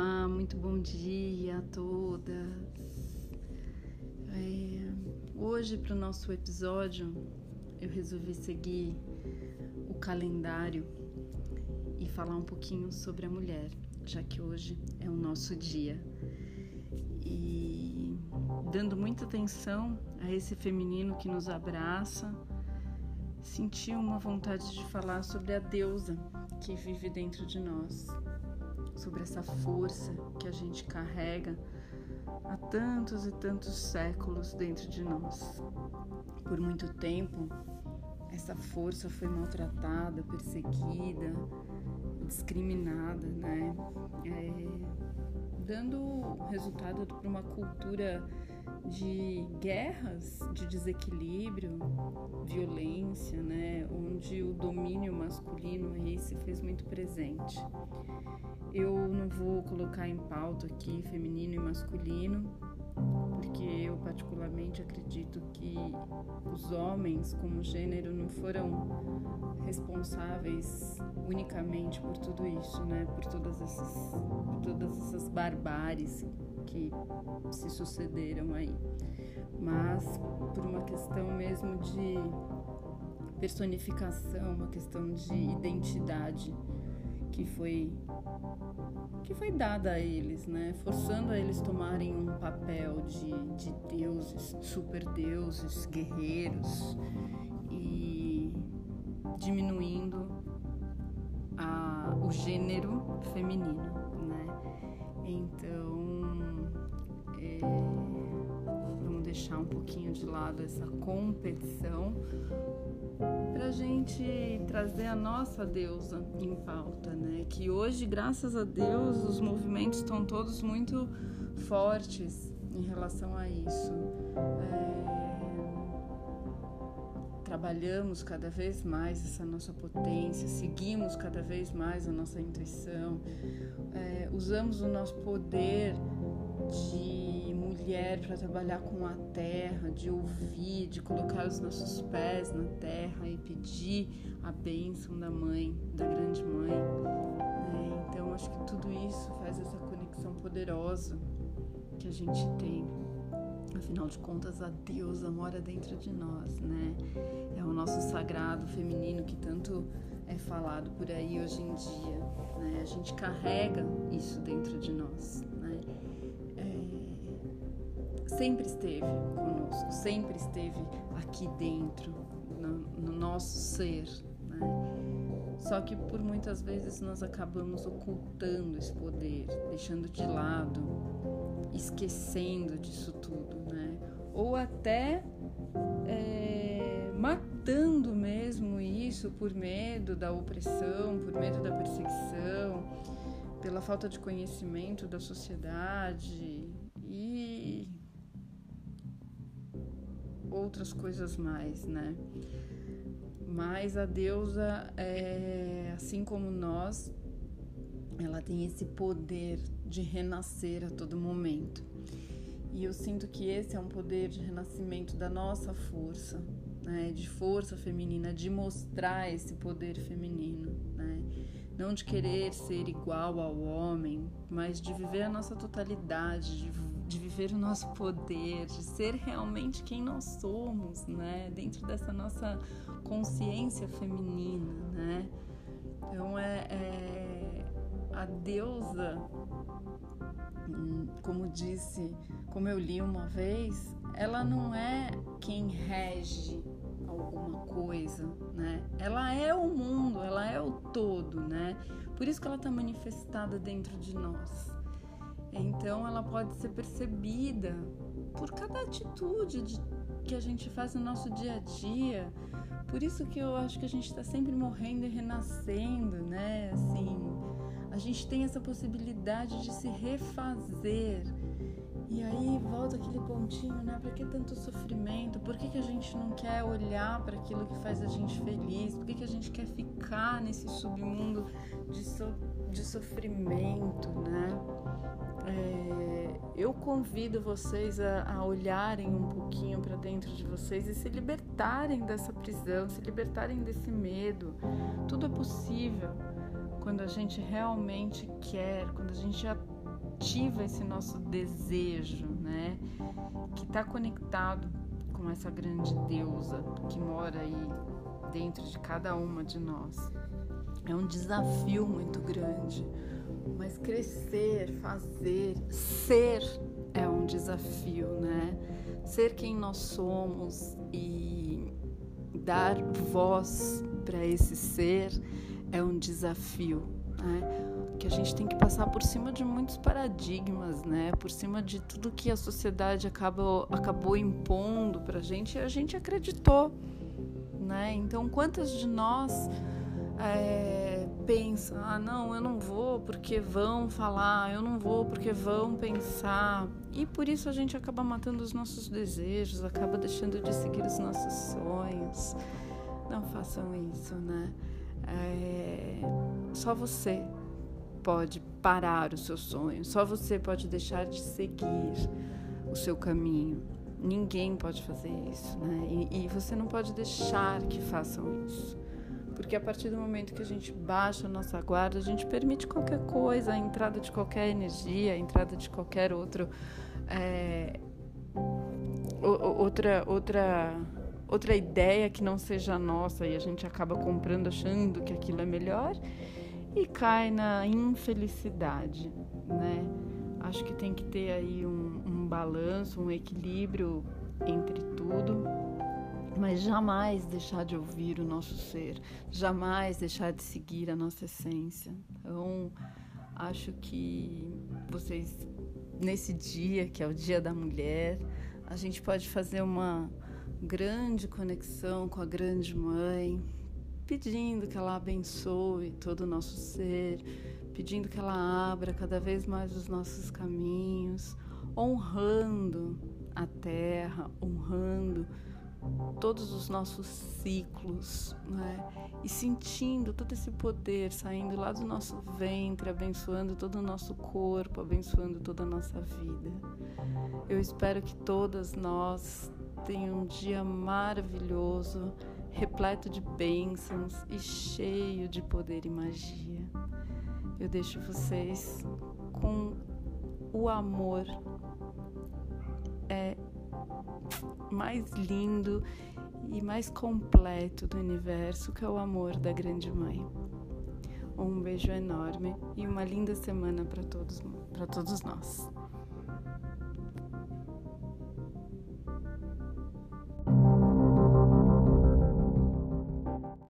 Olá, muito bom dia a todas. É, hoje, para o nosso episódio, eu resolvi seguir o calendário e falar um pouquinho sobre a mulher, já que hoje é o nosso dia. E dando muita atenção a esse feminino que nos abraça, senti uma vontade de falar sobre a deusa que vive dentro de nós sobre essa força que a gente carrega há tantos e tantos séculos dentro de nós. Por muito tempo, essa força foi maltratada, perseguida, discriminada, né? É, dando resultado para uma cultura de guerras, de desequilíbrio, violência, né? Onde o domínio masculino aí se fez muito presente. Eu não vou colocar em pauta aqui feminino e masculino, porque eu particularmente acredito que os homens como gênero não foram responsáveis unicamente por tudo isso, né? Por todas essas, por todas essas barbáries que se sucederam aí, mas por uma questão mesmo de personificação, uma questão de identidade que foi que foi dada a eles, né? Forçando a eles tomarem um papel de, de deuses, super deuses, guerreiros e diminuindo a, o gênero feminino, né? Então é, vamos deixar um pouquinho de lado essa competição gente trazer a nossa deusa em pauta, né? Que hoje, graças a Deus, os movimentos estão todos muito fortes em relação a isso. É... Trabalhamos cada vez mais essa nossa potência, seguimos cada vez mais a nossa intuição, é... usamos o nosso poder de mulher para trabalhar com a terra, de ouvir, de colocar os nossos pés na terra e pedir a bênção da mãe, da grande mãe. Né? Então acho que tudo isso faz essa conexão poderosa que a gente tem. Afinal de contas, a deusa mora dentro de nós, né? É o nosso sagrado feminino que tanto é falado por aí hoje em dia. Né? A gente carrega isso dentro de nós sempre esteve conosco, sempre esteve aqui dentro, no, no nosso ser. Né? Só que por muitas vezes nós acabamos ocultando esse poder, deixando de lado, esquecendo disso tudo, né? Ou até é, matando mesmo isso por medo da opressão, por medo da perseguição, pela falta de conhecimento da sociedade outras coisas mais, né? Mas a deusa, é, assim como nós, ela tem esse poder de renascer a todo momento. E eu sinto que esse é um poder de renascimento da nossa força, né? de força feminina, de mostrar esse poder feminino, né? não de querer ser igual ao homem, mas de viver a nossa totalidade, de de viver o nosso poder, de ser realmente quem nós somos, né? Dentro dessa nossa consciência feminina, né? Então é, é a deusa, como disse, como eu li uma vez, ela não é quem rege alguma coisa, né? Ela é o mundo, ela é o todo, né? Por isso que ela está manifestada dentro de nós. Então ela pode ser percebida por cada atitude de, que a gente faz no nosso dia a dia. Por isso que eu acho que a gente está sempre morrendo e renascendo, né? Assim, a gente tem essa possibilidade de se refazer. E aí volta aquele pontinho, né? Para que tanto sofrimento? Por que, que a gente não quer olhar para aquilo que faz a gente feliz? Gente quer ficar nesse submundo de, so, de sofrimento, né? é, eu convido vocês a, a olharem um pouquinho para dentro de vocês e se libertarem dessa prisão, se libertarem desse medo. Tudo é possível quando a gente realmente quer, quando a gente ativa esse nosso desejo, né? Que está conectado com essa grande deusa que mora aí dentro de cada uma de nós. É um desafio muito grande, mas crescer, fazer, ser é um desafio, né? Ser quem nós somos e dar voz para esse ser é um desafio, né? Que a gente tem que passar por cima de muitos paradigmas, né? Por cima de tudo que a sociedade acabou, acabou impondo para a gente e a gente acreditou, né? Então, quantas de nós é, pensa, ah, não, eu não vou porque vão falar, eu não vou porque vão pensar. E por isso a gente acaba matando os nossos desejos, acaba deixando de seguir os nossos sonhos. Não façam isso, né? É, só você pode parar os seus sonhos, só você pode deixar de seguir o seu caminho. Ninguém pode fazer isso, né? E, e você não pode deixar que façam isso. Porque a partir do momento que a gente baixa a nossa guarda, a gente permite qualquer coisa, a entrada de qualquer energia, a entrada de qualquer outro. É, outra, outra, outra ideia que não seja nossa e a gente acaba comprando achando que aquilo é melhor e cai na infelicidade, né? Acho que tem que ter aí um, balanço, um equilíbrio entre tudo mas jamais deixar de ouvir o nosso ser, jamais deixar de seguir a nossa essência. Então, acho que vocês, nesse dia, que é o Dia da Mulher, a gente pode fazer uma grande conexão com a Grande Mãe, pedindo que ela abençoe todo o nosso ser, pedindo que ela abra cada vez mais os nossos caminhos, honrando a terra, honrando todos os nossos ciclos, né? E sentindo todo esse poder saindo lá do nosso ventre, abençoando todo o nosso corpo, abençoando toda a nossa vida. Eu espero que todas nós tenham um dia maravilhoso, repleto de bênçãos e cheio de poder e magia. Eu deixo vocês com o amor é mais lindo e mais completo do universo, que é o amor da Grande Mãe. Um beijo enorme e uma linda semana para todos, todos nós.